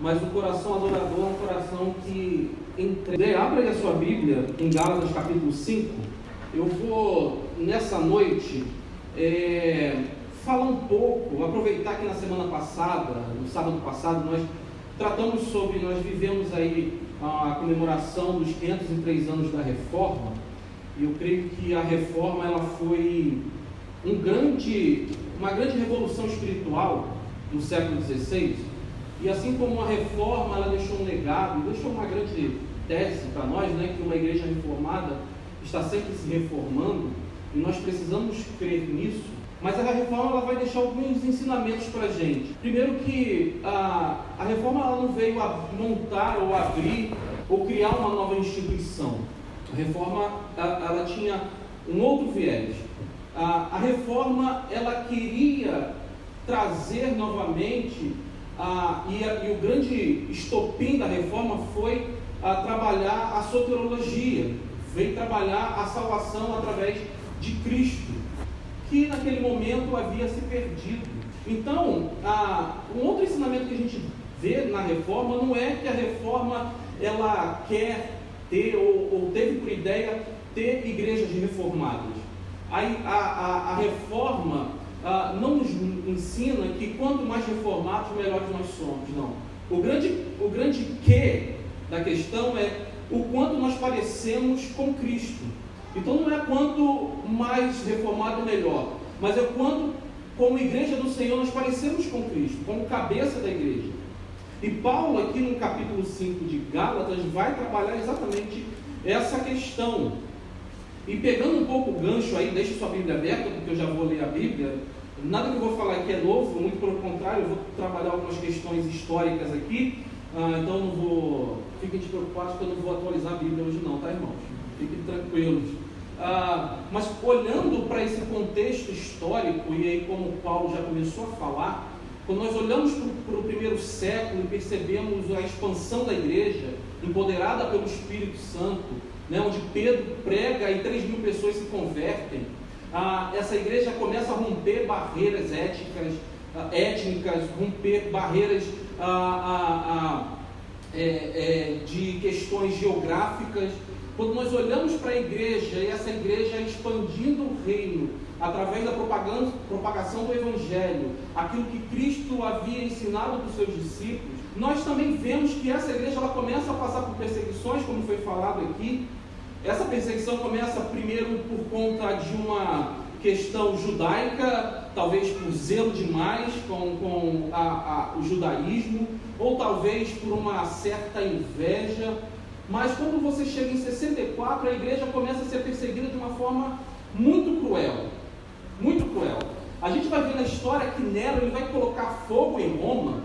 mas o coração adorador é um coração que entrega. Abra aí a sua Bíblia em Gálatas capítulo 5. Eu vou, nessa noite, é, falar um pouco, aproveitar que na semana passada, no sábado passado, nós tratamos sobre, nós vivemos aí a comemoração dos 503 anos da Reforma, e eu creio que a Reforma ela foi um grande, uma grande revolução espiritual no século XVI, e assim como a Reforma ela deixou um legado, deixou uma grande tese para nós, né, que uma igreja reformada está sempre se reformando, e nós precisamos crer nisso, mas a reforma ela vai deixar alguns ensinamentos para a gente. Primeiro que a, a reforma ela não veio a montar ou abrir ou criar uma nova instituição. A reforma ela, ela tinha um outro viés. A, a, reforma ela queria trazer novamente a, e, e, o grande estopim da reforma foi a trabalhar a soteriologia, veio trabalhar a salvação através de Cristo que naquele momento havia se perdido. Então, a, um outro ensinamento que a gente vê na reforma não é que a reforma ela quer ter ou, ou teve por ideia ter igrejas reformadas. A, a, a reforma a, não nos ensina que quanto mais reformados, melhores nós somos. Não. O grande, o grande que da questão é o quanto nós parecemos com Cristo. Então não é quanto mais reformado melhor, mas é quanto, como igreja do Senhor, nós parecemos com Cristo, como cabeça da igreja. E Paulo, aqui no capítulo 5 de Gálatas, vai trabalhar exatamente essa questão. E pegando um pouco o gancho aí, deixa sua Bíblia aberta, porque eu já vou ler a Bíblia. Nada que eu vou falar aqui é novo, muito pelo contrário, eu vou trabalhar algumas questões históricas aqui. Ah, então não vou. Fiquem despreocupados que eu não vou atualizar a Bíblia hoje, não, tá, irmãos? Fiquem tranquilos. Ah, mas olhando para esse contexto histórico, e aí como Paulo já começou a falar, quando nós olhamos para o primeiro século e percebemos a expansão da igreja, empoderada pelo Espírito Santo, né, onde Pedro prega e 3 mil pessoas se convertem, ah, essa igreja começa a romper barreiras éticas, ah, étnicas, romper barreiras ah, é, é, de questões geográficas, quando nós olhamos para a igreja e essa igreja expandindo o reino através da propagação do Evangelho, aquilo que Cristo havia ensinado para os seus discípulos, nós também vemos que essa igreja ela começa a passar por perseguições, como foi falado aqui. Essa perseguição começa primeiro por conta de uma questão judaica, talvez por zelo demais com, com a, a, o judaísmo, ou talvez por uma certa inveja mas quando você chega em 64, a igreja começa a ser perseguida de uma forma muito cruel. Muito cruel. A gente vai ver na história que Nero ele vai colocar fogo em Roma,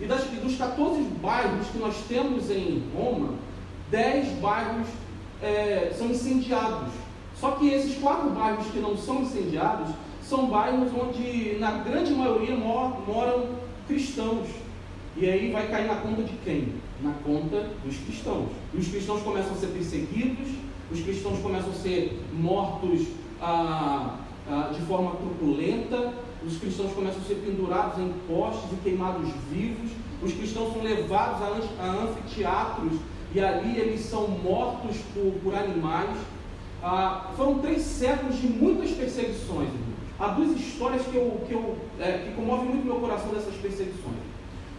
e das, dos 14 bairros que nós temos em Roma, 10 bairros é, são incendiados. Só que esses quatro bairros que não são incendiados são bairros onde, na grande maioria, moram cristãos. E aí vai cair na conta de quem? Na conta dos cristãos. E os cristãos começam a ser perseguidos, os cristãos começam a ser mortos ah, ah, de forma truculenta, os cristãos começam a ser pendurados em postes e queimados vivos, os cristãos são levados a, anfiteatros e ali eles são mortos por, por animais. Ah, foram três séculos de muitas perseguições. Há duas histórias que, eu, que, eu, é, que comovem muito meu coração dessas perseguições.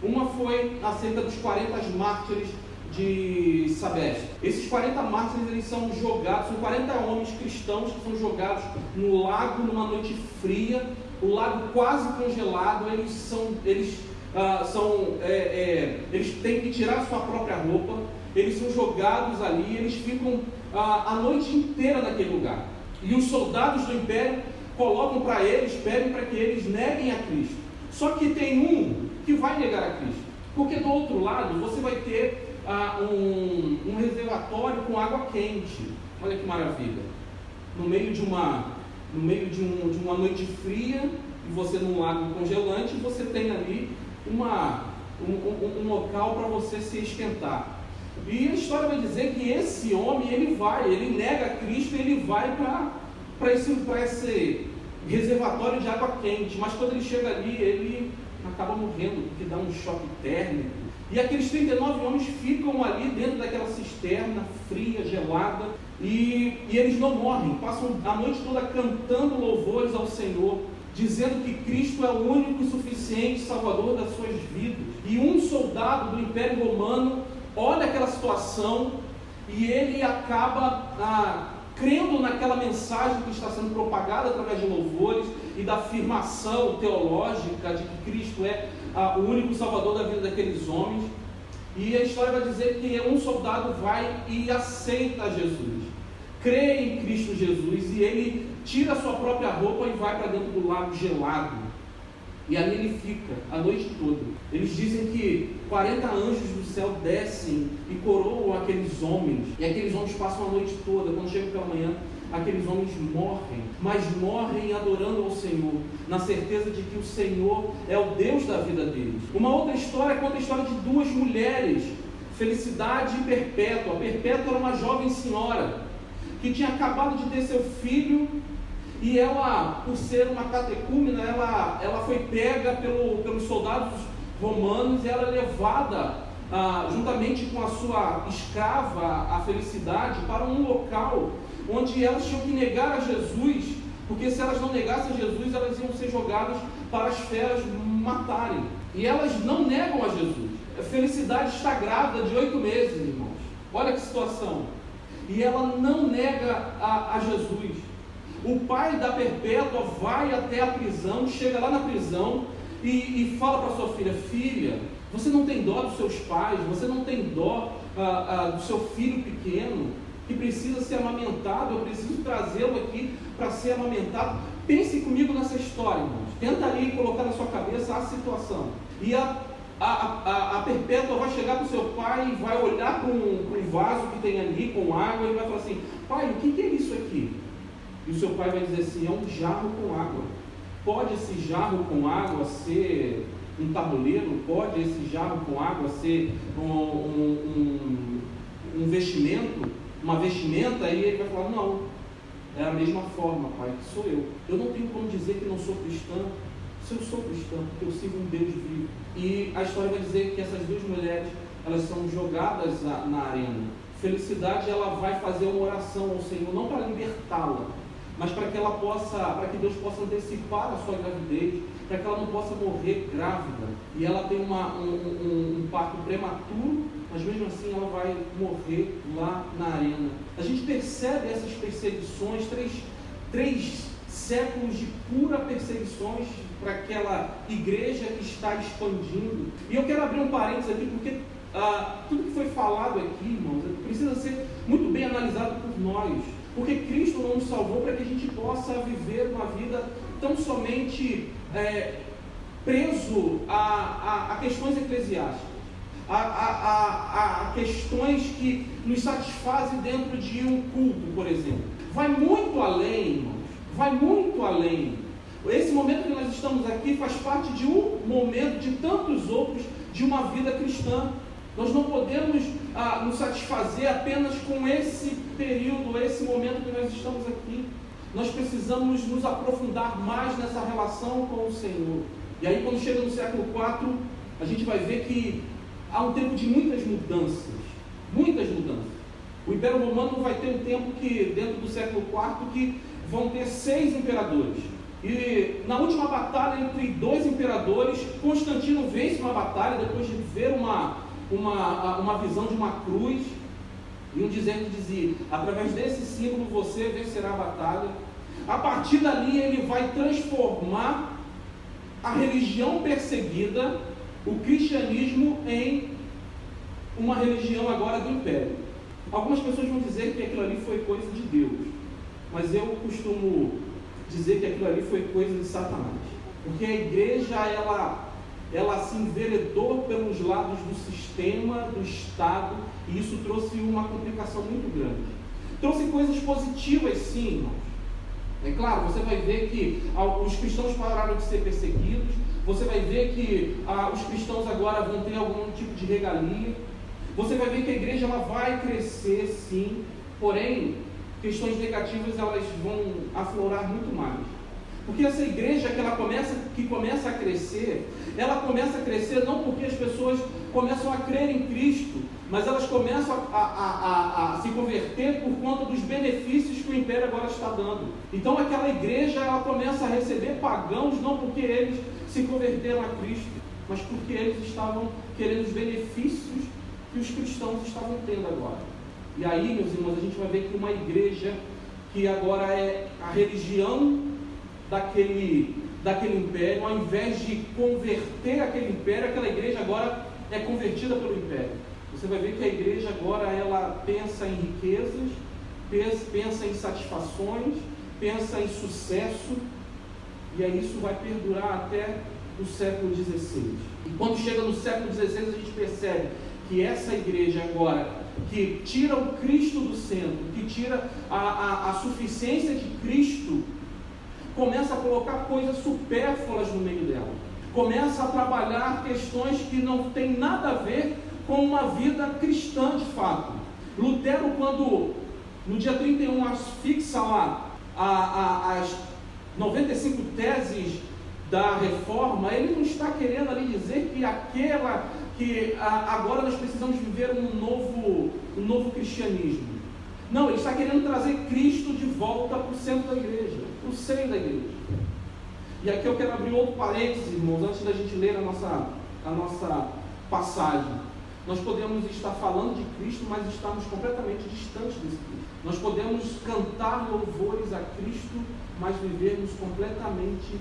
Uma foi acerca dos 40 mártires de Sabeste. Esses 40 mártires eles são jogados, são 40 homens cristãos que são jogados no lago numa noite fria, o lago quase congelado, eles são, eles, ah, são, é, é, eles têm que tirar sua própria roupa, eles são jogados ali, eles ficam ah, a noite inteira naquele lugar. E os soldados do império colocam para eles, pedem para que eles neguem a Cristo. Só que tem um que vai negar a Cristo. Porque do outro lado você vai ter ah, um, um reservatório com água quente. Olha que maravilha. No meio de uma, no meio de, um, de uma noite fria, e você num lago congelante, você tem ali uma, um, um, um local para você se esquentar. E a história vai dizer que esse homem, ele vai, ele nega Cristo, ele vai para esse, esse reservatório de água quente. Mas quando ele chega ali, ele acaba morrendo, porque dá um choque térmico. E aqueles 39 homens ficam ali dentro daquela cisterna fria, gelada, e, e eles não morrem, passam a noite toda cantando louvores ao Senhor, dizendo que Cristo é o único e suficiente Salvador das suas vidas. E um soldado do Império Romano olha aquela situação e ele acaba ah, crendo naquela mensagem que está sendo propagada através de louvores e da afirmação teológica de que Cristo é ah, o único Salvador da vida daqueles homens. E a história vai dizer que um soldado vai e aceita Jesus, crê em Cristo Jesus e ele tira a sua própria roupa e vai para dentro do lago gelado e ali ele fica a noite toda. Eles dizem que 40 anjos do céu descem e coroam aqueles homens. E aqueles homens passam a noite toda. Quando chegam pela manhã, aqueles homens morrem. Mas morrem adorando ao Senhor, na certeza de que o Senhor é o Deus da vida deles. Uma outra história conta a história de duas mulheres, Felicidade e Perpétua. Perpétua era uma jovem senhora que tinha acabado de ter seu filho e ela, por ser uma catecúmena, ela, ela foi pega pelo, pelos soldados romanos e ela é levada, ah, juntamente com a sua escrava, a felicidade, para um local onde elas tinham que negar a Jesus, porque se elas não negassem a Jesus, elas iam ser jogadas para as feras matarem. E elas não negam a Jesus. A felicidade está grávida de oito meses, irmãos. Olha que situação. E ela não nega a, a Jesus. O pai da Perpétua vai até a prisão, chega lá na prisão e, e fala para sua filha: Filha, você não tem dó dos seus pais, você não tem dó ah, ah, do seu filho pequeno que precisa ser amamentado, eu preciso trazê-lo aqui para ser amamentado. Pense comigo nessa história, irmãos. Tenta ali colocar na sua cabeça a situação. E a, a, a, a Perpétua vai chegar para o seu pai e vai olhar para um, vaso que tem ali com água e vai falar assim: Pai, o que, que é isso aqui? E o seu pai vai dizer assim: é um jarro com água. Pode esse jarro com água ser um tabuleiro? Pode esse jarro com água ser um, um, um, um vestimento? Uma vestimenta? E ele vai falar: não. É a mesma forma, pai, que sou eu. Eu não tenho como dizer que não sou cristã, se eu sou cristã, porque eu sigo um Deus vivo. E a história vai dizer que essas duas mulheres, elas são jogadas na, na arena. Felicidade, ela vai fazer uma oração ao Senhor, não para libertá-la, mas para que ela possa, para que Deus possa antecipar a sua gravidez, para que ela não possa morrer grávida. E ela tem uma, um, um, um parto prematuro, mas mesmo assim ela vai morrer lá na arena. A gente percebe essas perseguições, três, três séculos de pura perseguições para aquela igreja que está expandindo. E eu quero abrir um parênteses aqui, porque ah, tudo que foi falado aqui, irmãos, precisa ser muito bem analisado por nós. Porque Cristo não nos salvou para que a gente possa viver uma vida tão somente é, preso a, a, a, questões eclesiásticas, a, a, a questões que nos satisfazem dentro de um culto, por exemplo. Vai muito além, irmãos, vai muito além. Esse momento que nós estamos aqui faz parte de um momento de tantos outros de uma vida cristã. Nós não podemos ah, nos satisfazer apenas com esse período, esse momento que nós estamos aqui. Nós precisamos nos aprofundar mais nessa relação com o Senhor. E aí, quando chega no século IV, a gente vai ver que há um tempo de muitas mudanças. Muitas mudanças. O Império Romano vai ter um tempo que, dentro do século IV, que vão ter seis imperadores. E na última batalha entre dois imperadores, Constantino vence uma batalha depois de ver uma uma, uma visão de uma cruz e um dizer que dizia: através desse símbolo você vencerá a batalha. A partir dali ele vai transformar a religião perseguida, o cristianismo, em uma religião agora do império. Algumas pessoas vão dizer que aquilo ali foi coisa de Deus, mas eu costumo dizer que aquilo ali foi coisa de Satanás, porque a igreja ela ela se enveredou pelos lados do sistema, do Estado, e isso trouxe uma complicação muito grande. Trouxe coisas positivas, sim, irmãos. É claro, você vai ver que ah, os cristãos pararam de ser perseguidos, você vai ver que ah, os cristãos agora vão ter algum tipo de regalia, você vai ver que a igreja ela vai crescer, sim, porém, questões negativas elas vão aflorar muito mais. Porque essa igreja que ela começa, que começa a crescer, ela começa a crescer não porque as pessoas começam a crer em Cristo, mas elas começam a, a, a, a, se converter por conta dos benefícios que o império agora está dando. Então aquela igreja ela começa a receber pagãos não porque eles se converteram a Cristo, mas porque eles estavam querendo os benefícios que os cristãos estavam tendo agora. E aí, meus irmãos, a gente vai ver que uma igreja que agora é a religião daquele, daquele império, ao invés de converter aquele império, aquela igreja agora é convertida pelo império. Você vai ver que a igreja agora ela pensa em riquezas, pensa em satisfações, pensa em sucesso, e aí isso vai perdurar até o século XVI. E quando chega no século XVI, a gente percebe que essa igreja agora, que tira o Cristo do centro, que tira a, a, a suficiência de Cristo, começa a colocar coisas supérfluas no meio dela. Começa a trabalhar questões que não têm nada a ver com uma vida cristã de fato. Lutero, quando no dia 31 fixa lá a, a, as 95 teses da reforma, ele não está querendo ali dizer que aquela que a, agora nós precisamos viver um novo, um novo cristianismo. Não, ele está querendo trazer Cristo de volta para o centro da igreja, para o seio da igreja. E aqui eu quero abrir outro parênteses, irmãos, antes da gente ler a nossa, a nossa passagem. Nós podemos estar falando de Cristo, mas estamos completamente distantes desse Cristo. Nós podemos cantar louvores a Cristo, mas vivermos completamente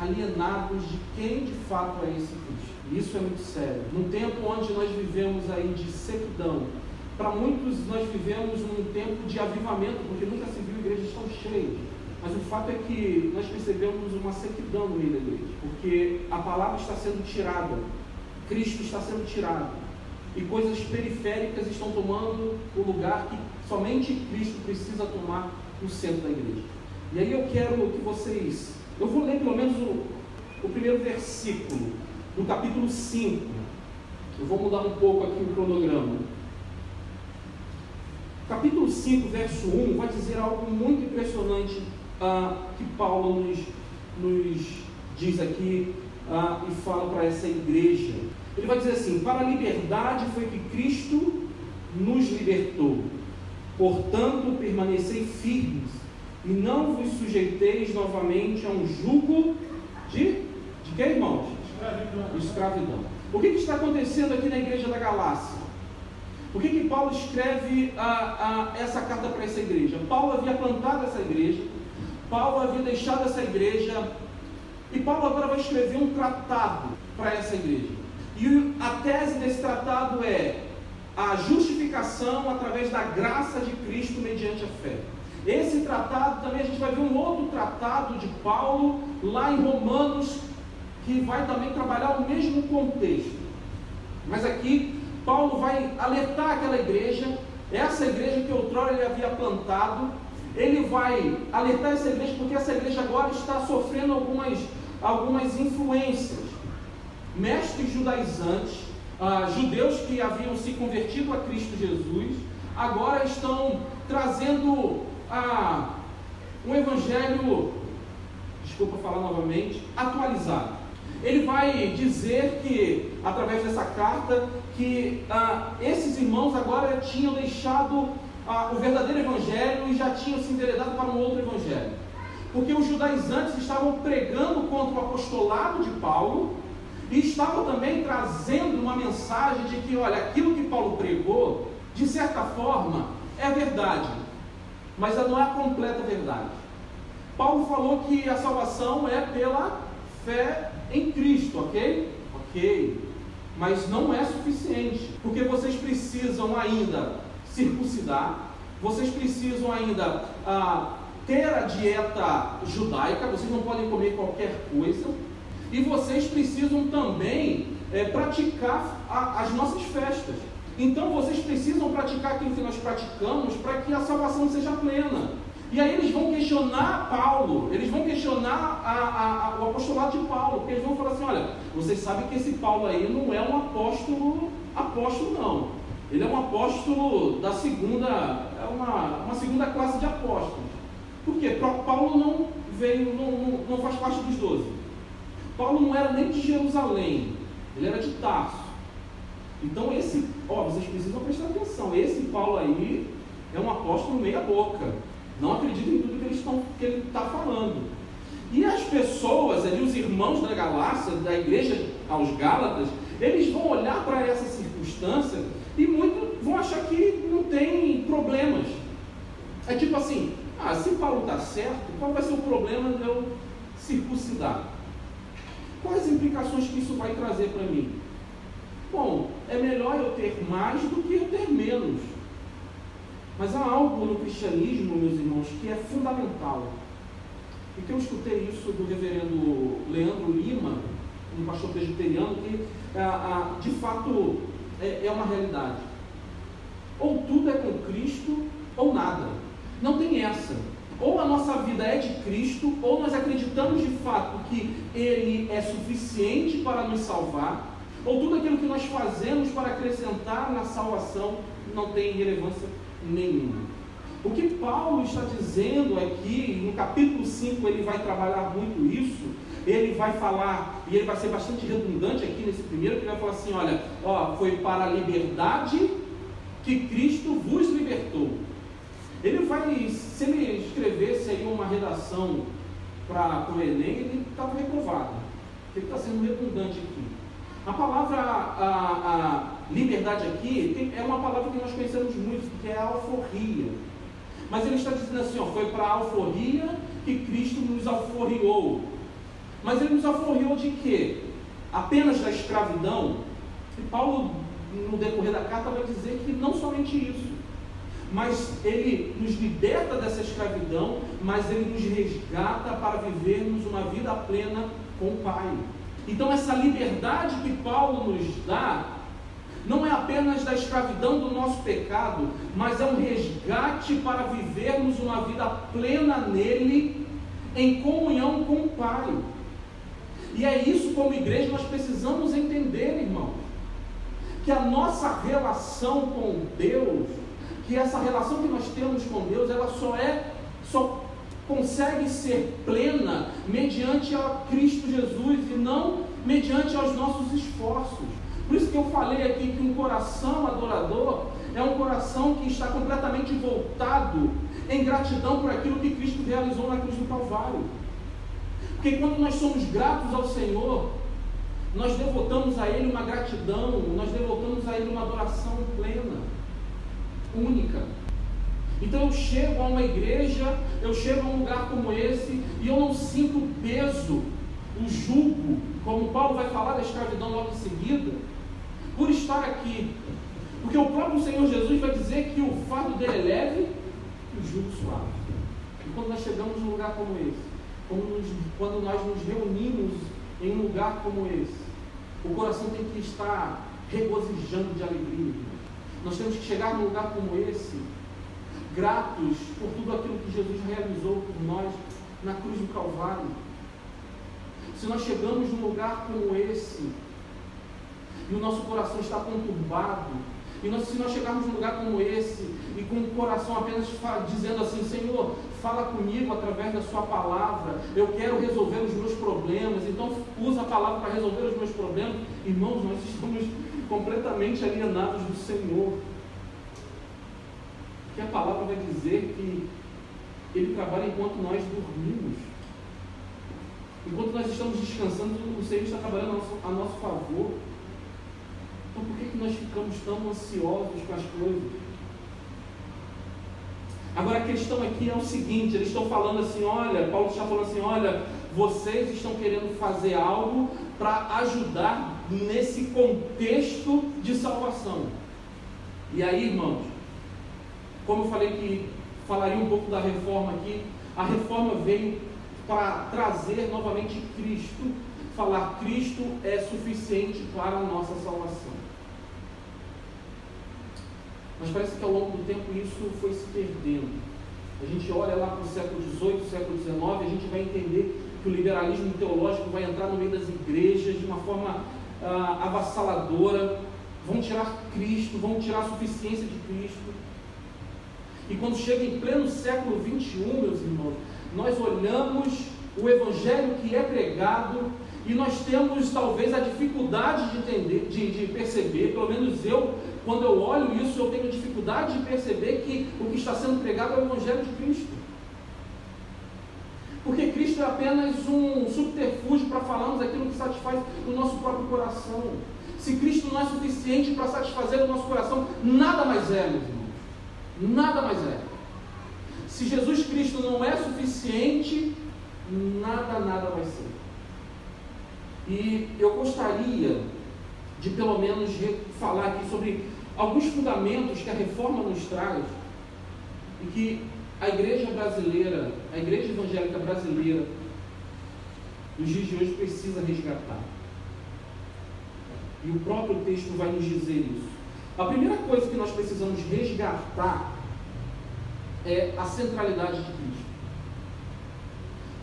alienados de quem de fato é esse Cristo. E isso é muito sério. Num tempo onde nós vivemos aí de sequidão, para muitos nós vivemos num tempo de avivamento, porque nunca se viu igrejas tão cheias. Mas o fato é que nós percebemos uma sequidão no meio da igreja, porque a palavra está sendo tirada, Cristo está sendo tirado, e coisas periféricas estão tomando o lugar que somente Cristo precisa tomar no centro da igreja. E aí eu quero que vocês eu vou ler pelo menos o, o primeiro versículo do capítulo 5. Eu vou mudar um pouco aqui o cronograma. Capítulo 5, verso 1, vai dizer algo muito impressionante ah, que Paulo nos, nos diz aqui ah, e fala para essa igreja. Ele vai dizer assim: Para a liberdade foi que Cristo nos libertou. Portanto, permanecei firmes e não vos sujeiteis novamente a um jugo de, de que, irmãos? Escravidão. Escravidão. O que, que, está acontecendo aqui na igreja da Galácia? Por que, que Paulo escreve a, a, essa carta para essa igreja? Paulo havia plantado essa igreja, Paulo havia deixado essa igreja, e Paulo agora vai escrever um tratado para essa igreja. E a tese desse tratado é a justificação através da graça de Cristo mediante a fé. Esse tratado também a gente vai ver um outro tratado de Paulo lá em Romanos que vai também trabalhar o mesmo contexto. Mas aqui Paulo vai alertar aquela igreja, essa igreja que outrora ele havia plantado, ele vai alertar essa igreja porque essa igreja agora está sofrendo algumas, algumas influências. Mestres judaizantes, ah, judeus que haviam se convertido a Cristo Jesus, agora estão trazendo a, um evangelho, desculpa falar novamente, atualizado. Ele vai dizer que, através dessa carta, que ah, esses irmãos agora tinham deixado ah, o verdadeiro evangelho e já tinham se enveredado para um outro evangelho. Porque os judaizantes estavam pregando contra o apostolado de Paulo e estavam também trazendo uma mensagem de que, olha, aquilo que Paulo pregou, de certa forma, é verdade, mas não é a completa verdade. Paulo falou que a salvação é pela fé em Cristo, ok? Ok. Mas não é suficiente, porque vocês precisam ainda circuncidar, vocês precisam ainda ah, ter a dieta judaica, vocês não podem comer qualquer coisa, e vocês precisam também é, praticar a, as nossas festas. Então vocês precisam praticar aquilo que nós praticamos para que a salvação seja plena. E aí eles vão questionar Paulo, eles vão questionar a, a, a, o apostolado de Paulo, porque eles vão falar assim: olha, vocês sabem que esse Paulo aí não é um apóstolo, apóstolo não. Ele é um apóstolo da segunda, é uma, uma segunda classe de apóstolos. Por quê? Paulo não veio, não, não, não faz parte dos doze. Paulo não era nem de Jerusalém, ele era de Tarso. Então esse, ó, vocês precisam prestar atenção, esse Paulo aí é um apóstolo meia boca. Não acredita em tudo que, ele está falando. E as pessoas ali, os irmãos da Galácia, da igreja aos Gálatas, eles vão olhar para essa circunstância e muitos vão achar que não tem problemas. É tipo assim, ah, se Paulo está certo, qual vai ser o problema de eu circuncidar? Quais implicações que isso vai trazer para mim? Bom, é melhor eu ter mais do que eu ter menos. Mas há algo no cristianismo, meus irmãos, que é fundamental. E que eu escutei isso do reverendo Leandro Lima, um pastor presbiteriano, que de fato é, é uma realidade. Ou tudo é com Cristo, ou nada. Não tem essa. Ou a nossa vida é de Cristo, ou nós acreditamos de fato que Ele é suficiente para nos salvar, ou tudo aquilo que nós fazemos para acrescentar na salvação não tem relevância nenhuma. O que Paulo está dizendo aqui, no capítulo 5, ele vai trabalhar muito isso, ele vai falar, e ele vai ser bastante redundante aqui nesse primeiro, que ele vai falar assim: olha, ó, foi para a liberdade que Cristo vos libertou. Ele vai, se ele escrevesse aí uma redação para o Enem, ele estava reprovado. Ele está sendo redundante aqui. A palavra a, a liberdade aqui tem, é uma palavra que nós conhecemos muito, que é a alforria. Mas ele está dizendo assim, ó, foi para a alforria que Cristo nos alforriou. Mas ele nos alforriou de quê? Apenas da escravidão? E Paulo, no decorrer da carta, vai dizer que não somente isso mas ele nos liberta dessa escravidão, mas ele nos resgata para vivermos uma vida plena com o Pai. Então, essa liberdade que Paulo nos dá, não é apenas da escravidão do nosso pecado, mas é um resgate para vivermos uma vida plena nele, em comunhão com o Pai. E é isso, como igreja, nós precisamos entender, irmão, que a nossa relação com Deus que essa relação que nós temos com Deus, ela só é, só consegue ser plena mediante a Cristo Jesus e não mediante aos nossos esforços. Por isso que eu falei aqui que um coração adorador é um coração que está completamente voltado em gratidão por aquilo que Cristo realizou na cruz do Calvário. Porque quando nós somos gratos ao Senhor, nós devotamos a Ele uma gratidão, nós devotamos a Ele uma adoração plena única. Então eu chego a uma igreja, eu chego a um lugar como esse e eu não sinto o peso, o jugo, como Paulo vai falar da escravidão logo em seguida, por estar aqui. Porque o próprio Senhor Jesus vai dizer que o fardo dele é leve e o jugo suave. E quando nós chegamos num lugar como esse, nos, quando nós nos reunimos em um lugar como esse, o coração tem que estar regozijando de alegria. Nós temos que chegar num lugar como esse, gratos por tudo aquilo que Jesus realizou por nós na cruz do Calvário. Se nós chegamos num lugar como esse, e o nosso coração está conturbado, e nós, se nós chegarmos num lugar como esse, e com o coração apenas dizendo assim, Senhor, fala comigo através da sua palavra, eu quero resolver os meus problemas, então usa a palavra para resolver os meus problemas, irmãos, nós estamos completamente alienados do Senhor. Que a palavra vai dizer que Ele trabalha enquanto nós dormimos. Enquanto nós estamos descansando, o Senhor está trabalhando a nosso, a nosso favor. Então por que, que nós ficamos tão ansiosos com as coisas? Agora a questão aqui é o seguinte, eles estão falando assim, olha, Paulo está falando assim, olha, vocês estão querendo fazer algo para ajudar nesse contexto de salvação. E aí, irmãos, como eu falei que falaria um pouco da reforma aqui, a reforma veio para trazer novamente Cristo, falar Cristo é suficiente para a nossa salvação. Mas parece que ao longo do tempo isso foi se perdendo. A gente olha lá para o século XVIII, século XIX, a gente vai entender que o liberalismo teológico vai entrar no meio das igrejas de uma forma ah, avassaladora, vão tirar Cristo, vão tirar a suficiência de Cristo. E quando chega em pleno século 21, meus irmãos, nós olhamos o evangelho que é pregado e nós temos talvez a dificuldade de entender, de, de, perceber, pelo menos eu, quando eu olho isso, eu tenho dificuldade de perceber que o que está sendo pregado é o Evangelho de Cristo. Porque Cristo é apenas um subterfúgio para falarmos aquilo que satisfaz o nosso próprio coração. Se Cristo não é suficiente para satisfazer o nosso coração, nada mais é, meus irmãos. Nada mais é. Se Jesus Cristo não é suficiente, nada, nada vai ser. E eu gostaria de pelo menos falar aqui sobre alguns fundamentos que a reforma nos traz e que a igreja brasileira, a igreja evangélica brasileira, nos dias de hoje precisa resgatar. E o próprio texto vai nos dizer isso. A primeira coisa que nós precisamos resgatar é a centralidade de Cristo.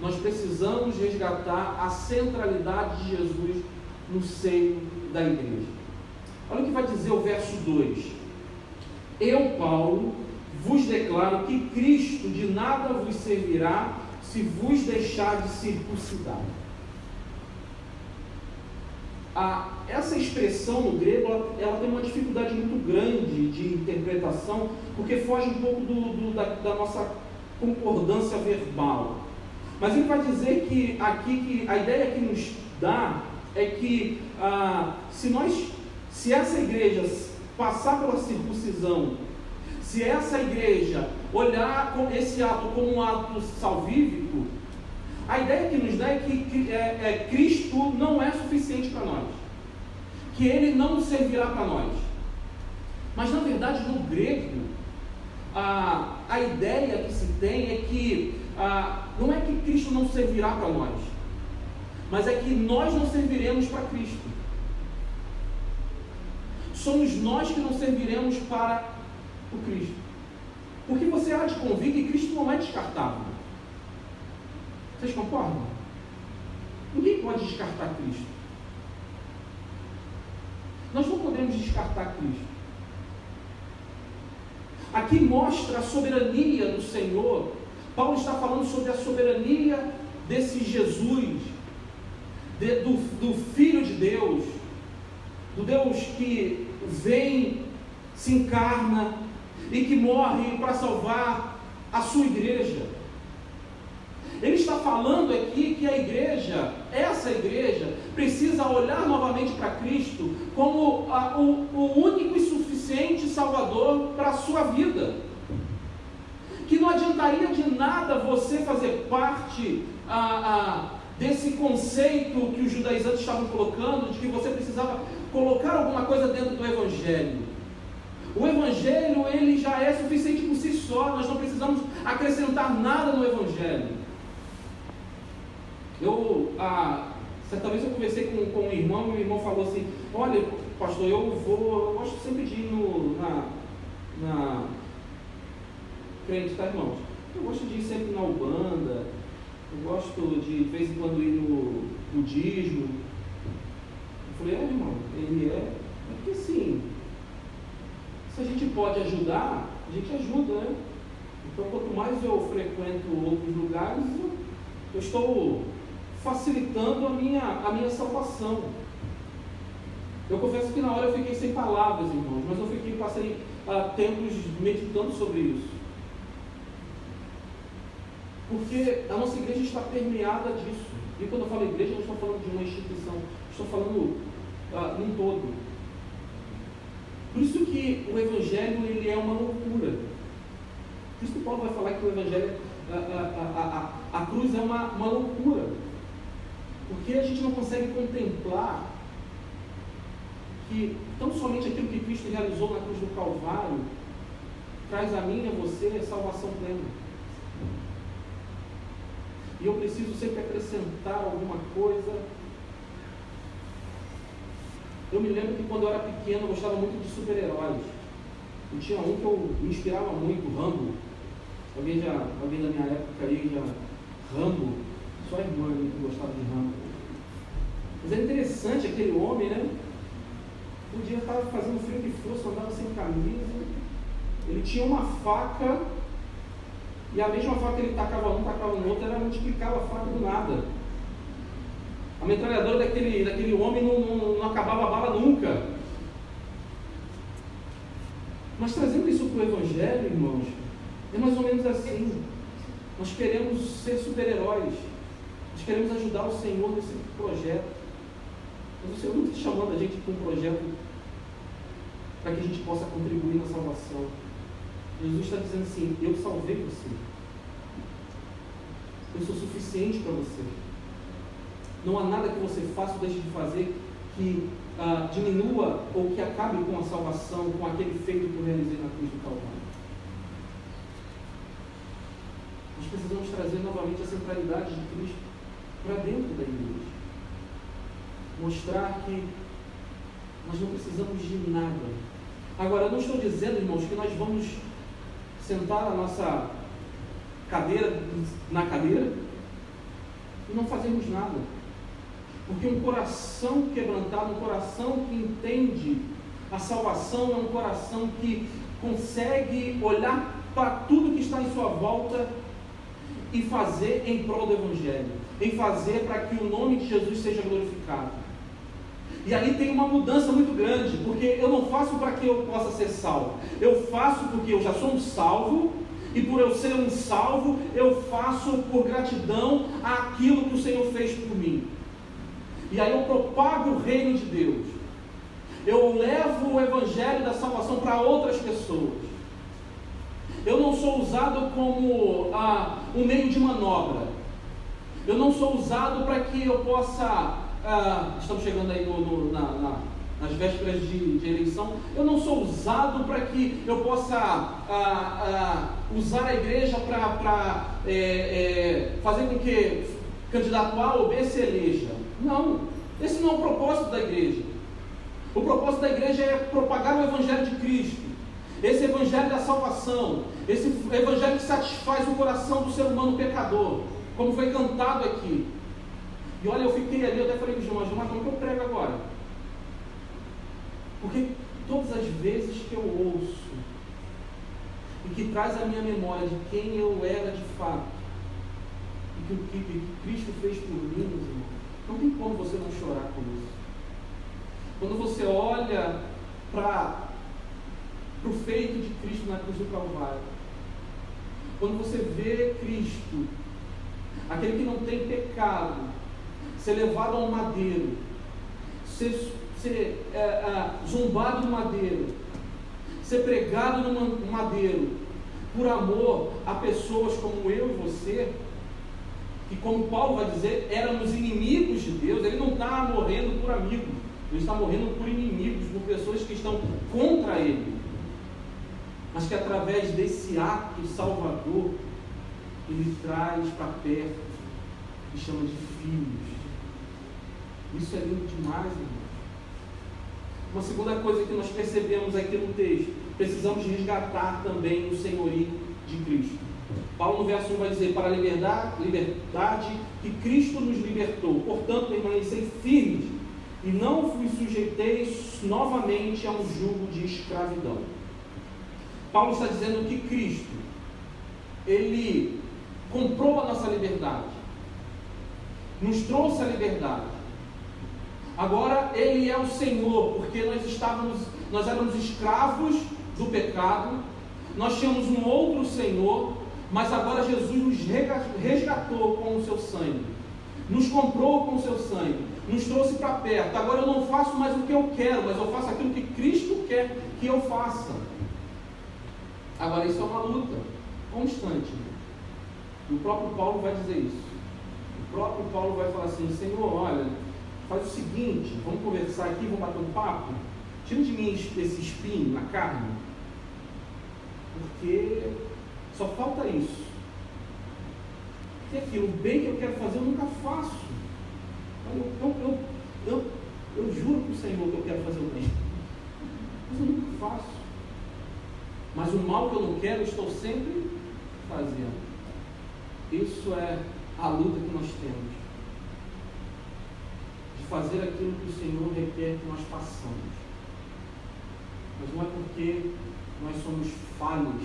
Nós precisamos resgatar a centralidade de Jesus no seio da igreja. Olha o que vai dizer o verso 2. Eu, Paulo, vos declaro que Cristo de nada vos servirá se vos deixar de circuncidar. Essa expressão no grego ela, ela, tem uma dificuldade muito grande de interpretação, porque foge um pouco do, do, da, da nossa concordância verbal. Mas ele vai dizer que aqui que a ideia que nos dá é que ah, se nós, se essa igreja passar pela circuncisão, se essa igreja olhar esse ato como um ato salvífico, a ideia que nos dá é que, é, é, Cristo não é suficiente para nós, que Ele não servirá para nós. Mas na verdade no grego, a, a ideia que se tem é que a, não é que Cristo não servirá para nós, mas é que nós não serviremos para Cristo. Somos nós que não serviremos para o Cristo. Porque você há de convir que Cristo não é descartável. Vocês concordam? Ninguém pode descartar Cristo. Nós não podemos descartar Cristo. Aqui mostra a soberania do Senhor. Paulo está falando sobre a soberania desse Jesus, de, do, do Filho de Deus, do Deus que vem, se encarna e que morre para salvar a sua igreja. Ele está falando aqui que a igreja, essa igreja, precisa olhar novamente para Cristo como a, o, o único e suficiente Salvador para a sua vida. Que não adiantaria de nada você fazer parte a, a desse conceito que os judaizantes estavam colocando, de que você precisava colocar alguma coisa dentro do Evangelho. O Evangelho ele já é suficiente por si só, nós não precisamos acrescentar nada no Evangelho. Eu, ah, certa vez eu conversei com, com um irmão e o irmão falou assim: Olha, pastor, eu vou, eu gosto sempre de ir no, na, na crente, tá, irmãos? Eu gosto de ir sempre na Ubanda, eu gosto de, de vez em quando ir no budismo. Eu falei, é irmão, ele é. É porque sim. Se a gente pode ajudar, a gente ajuda, né? Então quanto mais eu frequento outros lugares, eu estou facilitando a minha, a minha salvação. Eu confesso que na hora eu fiquei sem palavras, irmãos, mas eu fiquei, passei uh, tempos meditando sobre isso. Porque a nossa igreja está permeada disso. E quando eu falo igreja, não estou falando de uma instituição, estou falando uh, num todo. Por isso que o Evangelho ele é uma loucura. Por isso que Paulo vai falar que o Evangelho, a, a, a, a cruz é uma, uma loucura. Porque a gente não consegue contemplar que tão somente aquilo que Cristo realizou na cruz do Calvário traz a mim e a você salvação plena. E eu preciso sempre acrescentar alguma coisa. Eu me lembro que quando eu era pequeno eu gostava muito de super-heróis. E tinha um que eu me inspirava muito, Rambo. Alguém, já, alguém da minha época aí já. Rambo. Só a irmã que gostava de Rambo. Mas é interessante aquele homem, né? Um dia estava fazendo frio que fosse, andava sem camisa. Ele tinha uma faca e a mesma faca que ele tacava um, tacava no outro, ela multiplicava a faca do nada. A metralhadora daquele, daquele homem não, não, não acabava a bala nunca. Mas trazendo isso para o Evangelho, irmãos, é mais ou menos assim. Nós queremos ser super-heróis. Nós queremos ajudar o Senhor nesse projeto. Mas o Senhor não está chamando a gente para um projeto para que a gente possa contribuir na salvação. Jesus está dizendo assim: Eu salvei você. Eu sou suficiente para você. Não há nada que você faça ou deixe de fazer que ah, diminua ou que acabe com a salvação, com aquele feito que eu realizei na cruz do Calvário. Nós precisamos trazer novamente a centralidade de Cristo para dentro da igreja. Mostrar que nós não precisamos de nada. Agora, eu não estou dizendo, irmãos, que nós vamos sentar a nossa cadeira na cadeira e não fazermos nada. Porque um coração quebrantado, um coração que entende a salvação, é um coração que consegue olhar para tudo que está em sua volta e fazer em prol do Evangelho, em fazer para que o nome de Jesus seja glorificado. E aí tem uma mudança muito porque eu não faço para que eu possa ser salvo, eu faço porque eu já sou um salvo, e por eu ser um salvo, eu faço por gratidão aquilo que o Senhor fez por mim. E aí eu propago o reino de Deus. Eu levo o evangelho da salvação para outras pessoas. Eu não sou usado como ah, um meio de manobra. Eu não sou usado para que eu possa. Ah, estamos chegando aí no, no, na, na, nas vésperas de, de, eleição. Eu não sou usado para que eu possa ah, ah usar a igreja para é, é, fazer com que candidato A ou B se eleja. Não, esse não é o propósito da igreja. O propósito da igreja é propagar o Evangelho de Cristo, esse Evangelho da salvação, esse Evangelho que satisfaz o coração do ser humano pecador, como foi cantado aqui. E olha, eu fiquei ali, eu até falei o João, mas como que eu prego agora? Porque todas as vezes que eu ouço e que traz a minha memória de quem eu era de fato, e que o que, que Cristo fez por mim, meus irmãos, não tem como você não chorar com isso. Quando você olha para o feito de Cristo na cruz do Calvário, quando você vê Cristo, aquele que não tem pecado, ser levado a um madeiro, ser, ser é, é, zombado no madeiro, ser pregado no madeiro, por amor a pessoas como eu e você, que, como Paulo vai dizer, éramos inimigos de Deus, ele não está morrendo por amigos, ele está morrendo por inimigos, por pessoas que estão contra ele. Mas que através desse ato salvador, ele traz para perto e chama de filhos. Isso é lindo demais, irmão. Uma segunda coisa que nós percebemos aqui no texto, precisamos resgatar também o senhorio de Cristo. Paulo no verso 1 vai dizer, para a liberdade, liberdade que Cristo nos libertou. Portanto, permanecei firmes e não vos sujeiteis novamente a um jugo de escravidão. Paulo está dizendo que Cristo, ele comprou a nossa liberdade, nos trouxe a liberdade. Agora ele é o Senhor, porque nós estávamos, nós éramos escravos do pecado, nós tínhamos um outro Senhor, mas agora Jesus nos resgatou com o seu sangue, nos comprou com o seu sangue, nos trouxe para perto. Agora eu não faço mais o que eu quero, mas eu faço aquilo que Cristo quer que eu faça. Agora isso é uma luta constante. O próprio Paulo vai dizer isso. O próprio Paulo vai falar assim: Senhor, olha, faz o seguinte, vamos conversar aqui, vamos bater um papo. Tira de mim esse espinho na carne, porque só falta isso. E aquilo, o bem que eu quero fazer, eu nunca faço. Eu, eu, eu, eu, eu juro para o Senhor que eu quero fazer o bem. Mas eu nunca faço. Mas o mal que eu não quero, eu estou sempre fazendo. Isso é a luta que nós temos. Fazer aquilo que o Senhor requer que nós façamos. Mas não é porque nós somos falhos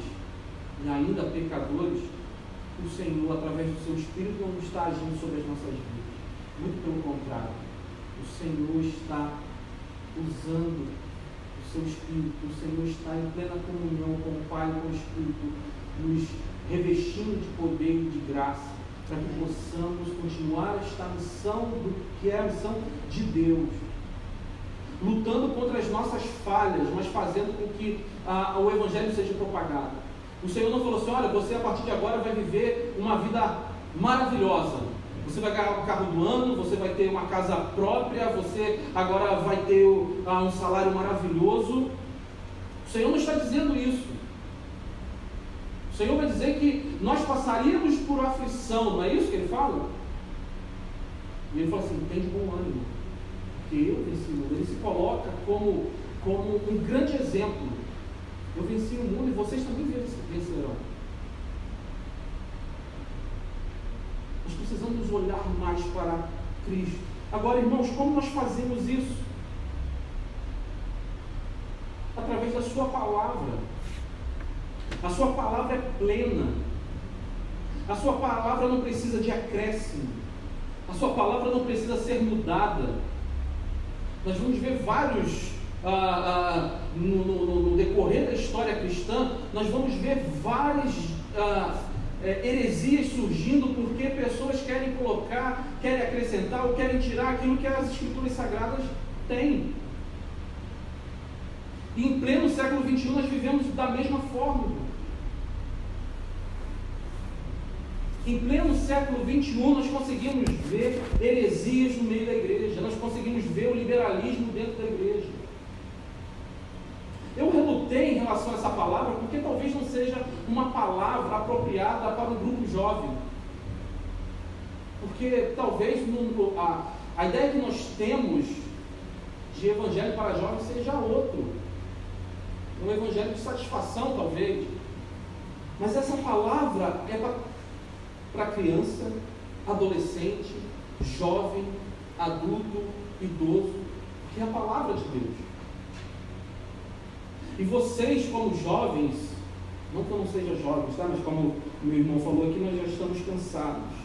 e ainda pecadores, o Senhor, através do seu Espírito, não está agindo sobre as nossas vidas. Muito pelo contrário. O Senhor está usando o seu Espírito, o Senhor está em plena comunhão com o Pai e com o Espírito, nos revestindo de poder e de graça, para que possamos continuar esta missão do que é a missão de Deus. Lutando contra as nossas falhas, mas fazendo com que ah, o Evangelho seja propagado. O Senhor não falou assim: olha, você a partir de agora vai viver uma vida maravilhosa. Você vai ganhar o carro do ano, você vai ter uma casa própria, você agora vai ter uh, um salário maravilhoso. O Senhor não está dizendo isso. O Senhor vai dizer que nós passaríamos por aflição, não é isso que ele fala? E ele fala assim: tem bom ânimo, porque eu venci o mundo. Ele se coloca como, como um grande exemplo eu venci o mundo e vocês também vencerão. Nós precisamos olhar mais para Cristo. Agora, irmãos, como nós fazemos isso? Através da Sua palavra. A Sua palavra é plena. A Sua palavra não precisa de acréscimo. A Sua palavra não precisa ser mudada. Nós vamos ver vários ah, ah, no, no, no, decorrer da história cristã, nós vamos ver várias ah, é, heresias surgindo porque pessoas querem colocar, querem acrescentar ou querem tirar aquilo que as escrituras sagradas têm. E em pleno século XXI nós vivemos da mesma forma. Em pleno século XXI, nós conseguimos ver heresias no meio da igreja, nós conseguimos ver o liberalismo dentro da igreja. Eu relutei em relação a essa palavra porque talvez não seja uma palavra apropriada para um grupo jovem. Porque talvez a, a ideia que nós temos de evangelho para jovens seja outro. Um evangelho de satisfação, talvez. Mas essa palavra é para criança, adolescente, jovem, adulto, idoso, que é a palavra de Deus. E vocês, como jovens, não que eu não seja jovem, tá? mas como meu irmão falou aqui, nós já estamos cansados.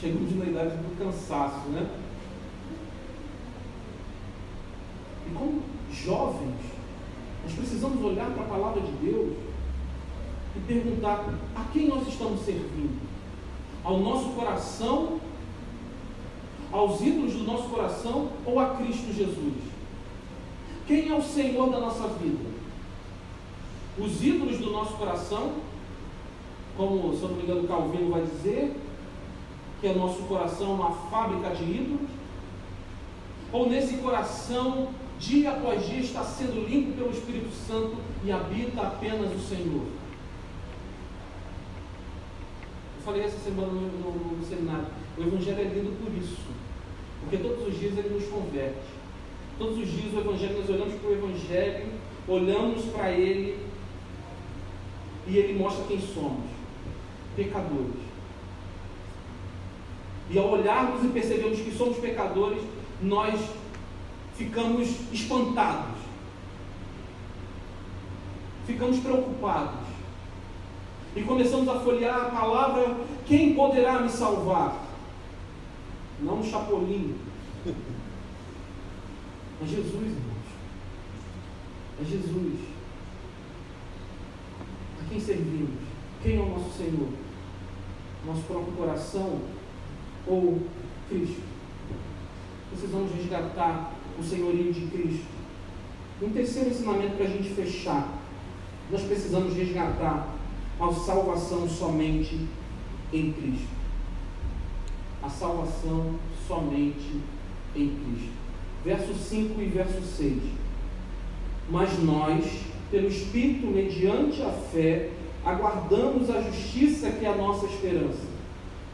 Chegamos na idade do cansaço, né? E como jovens, nós precisamos olhar para a palavra de Deus e perguntar a quem nós estamos servindo? Ao nosso coração, aos ídolos do nosso coração ou a Cristo Jesus? Quem é o Senhor da nossa vida? Os ídolos do nosso coração, como, se eu não me engano, Calvino vai dizer, que é nosso coração uma fábrica de ídolos? Ou nesse coração, dia após dia, está sendo limpo pelo Espírito Santo e habita apenas o Senhor? Eu falei essa semana no, no, no seminário. O Evangelho é lindo por isso. Porque todos os dias ele nos converte. Todos os dias o Evangelho, nós olhamos para o Evangelho, olhamos para ele e ele mostra quem somos: pecadores. E ao olharmos e percebermos que somos pecadores, nós ficamos espantados, ficamos preocupados. E começamos a folhear a palavra: quem poderá me salvar? Não um chapolim. É Jesus, irmãos. É Jesus. A quem servimos? Quem é o nosso Senhor? Nosso próprio coração ou Cristo? Precisamos resgatar o senhorio de Cristo. Um terceiro ensinamento para a gente fechar. Nós precisamos resgatar a salvação somente em Cristo. A salvação somente em Cristo verso 5 e verso 6. Mas nós, pelo Espírito, mediante a fé, aguardamos a justiça que é a nossa esperança.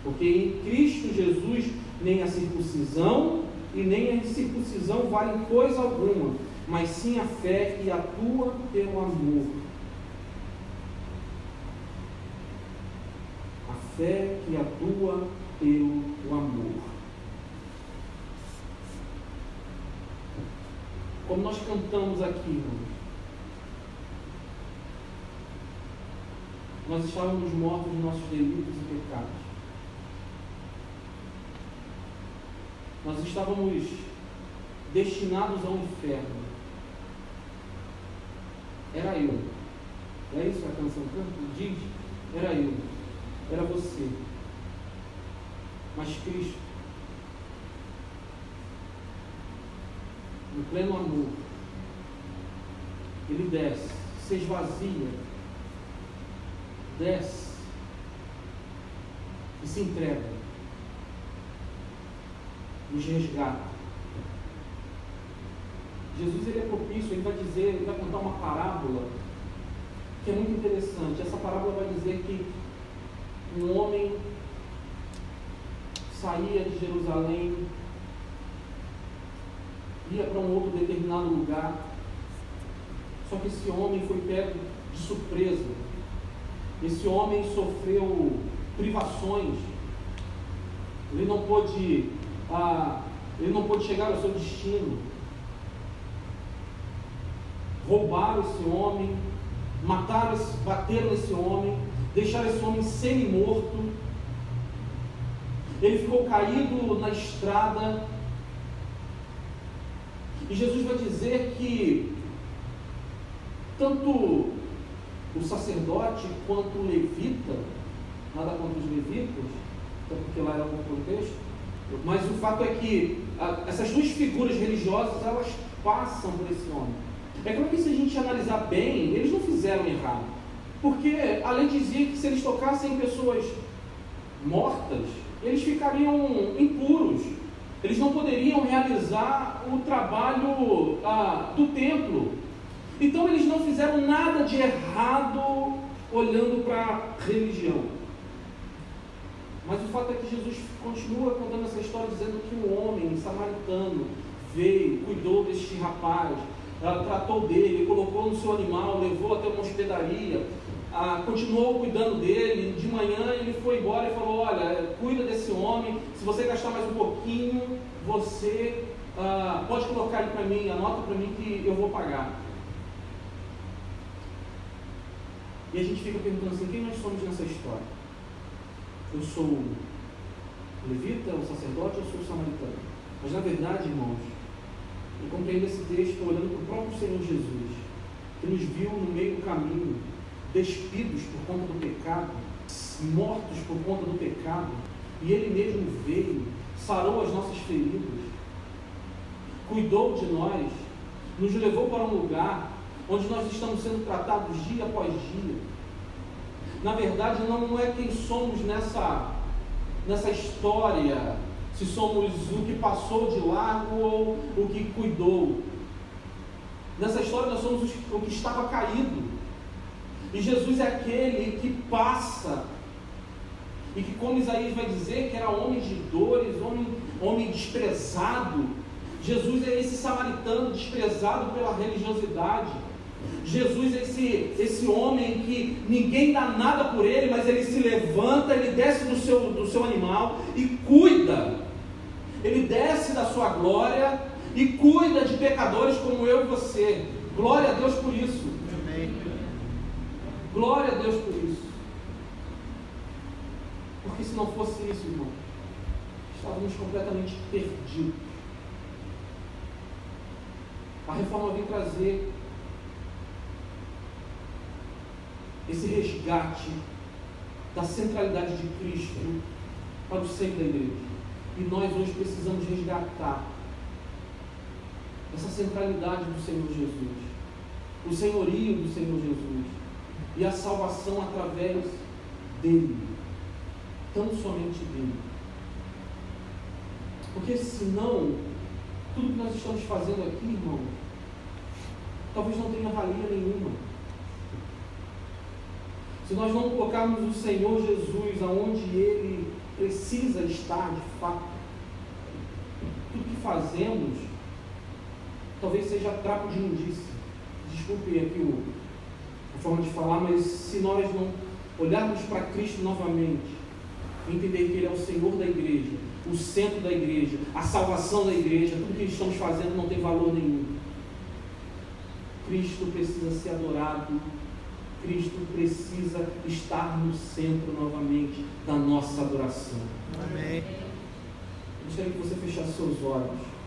Porque em Cristo Jesus nem a circuncisão e nem a incircuncisão valem coisa alguma, mas sim a fé que atua pelo amor. A fé que atua pelo amor. como nós cantamos aqui, nós estávamos mortos de nossos delitos e pecados. Nós estávamos destinados ao inferno. Era eu. É isso que a canção canta? Diz, era eu. Era você. Mas Cristo, no pleno amor, ele desce, se esvazia, desce e se entrega, nos resgata. Jesus ele é propício, ele vai dizer, ele vai contar uma parábola que é muito interessante. Essa parábola vai dizer que um homem saía de Jerusalém, ia para um outro determinado lugar, só que esse homem foi pego de surpresa. Esse homem sofreu privações. Ele não pôde, ah, ele não pôde chegar ao seu destino. Roubaram esse homem, mataram, bateram nesse homem, deixaram esse homem semi-morto. Ele ficou caído na estrada. E Jesus vai dizer que tanto o sacerdote quanto o levita, nada contra os levitas, até porque lá era um contexto, mas o fato é que a, essas duas figuras religiosas elas passam por esse homem. É claro que se a gente analisar bem, eles não fizeram errado. Porque a lei dizia que se eles tocassem pessoas mortas, eles ficariam impuros. Eles não poderiam realizar o trabalho ah, do templo. Então eles não fizeram nada de errado olhando para a religião. Mas o fato é que Jesus continua contando essa história dizendo que um homem samaritano veio, cuidou deste rapaz, ela tratou dele, colocou no seu animal, levou até uma hospedaria, ah, continuou cuidando dele. De manhã ele foi embora e falou: Olha, cuida desse homem. Se você gastar mais um pouquinho, você ah, pode colocar ele para mim, anota para mim que eu vou pagar. E a gente fica perguntando assim: quem nós somos nessa história? Eu sou levita, o sacerdote ou sou samaritano? Mas na verdade, irmãos, eu compreendo esse texto olhando para o próprio Senhor Jesus, que nos viu no meio do caminho, despidos por conta do pecado, mortos por conta do pecado, e Ele mesmo veio, sarou as nossas feridas, cuidou de nós, nos levou para um lugar onde nós estamos sendo tratados dia após dia. Na verdade, não é quem somos nessa, nessa história se somos o que passou de largo ou o que cuidou. Nessa história nós somos o que estava caído. E Jesus é aquele que passa. E que, como Isaías vai dizer, que era homem de dores, homem, homem desprezado. Jesus é esse samaritano desprezado pela religiosidade. Jesus é esse, esse homem que ninguém dá nada por ele, mas ele se levanta, ele desce do seu, do seu animal e cuida ele desce da sua glória e cuida de pecadores como eu e você. Glória a Deus por isso. Glória a Deus por isso. Porque se não fosse isso, irmão, estávamos completamente perdidos. A reforma vem trazer esse resgate da centralidade de Cristo para o seio da igreja. E nós hoje precisamos resgatar essa centralidade do Senhor Jesus, o senhorio do Senhor Jesus e a salvação através dele, tão somente dele. Porque senão, tudo que nós estamos fazendo aqui, irmão, talvez não tenha valia nenhuma. Se nós não colocarmos o Senhor Jesus aonde Ele precisa estar de fato. Tudo que fazemos talvez seja trapo de imundícia. Desculpe aqui o, forma de falar, mas se nós não olharmos para Cristo novamente, entender que Ele é o Senhor da igreja, o centro da igreja, a salvação da igreja, tudo que estamos fazendo não tem valor nenhum. Cristo precisa ser adorado Cristo precisa estar no centro novamente da nossa adoração. Amém. Gostaria que você fechasse seus olhos.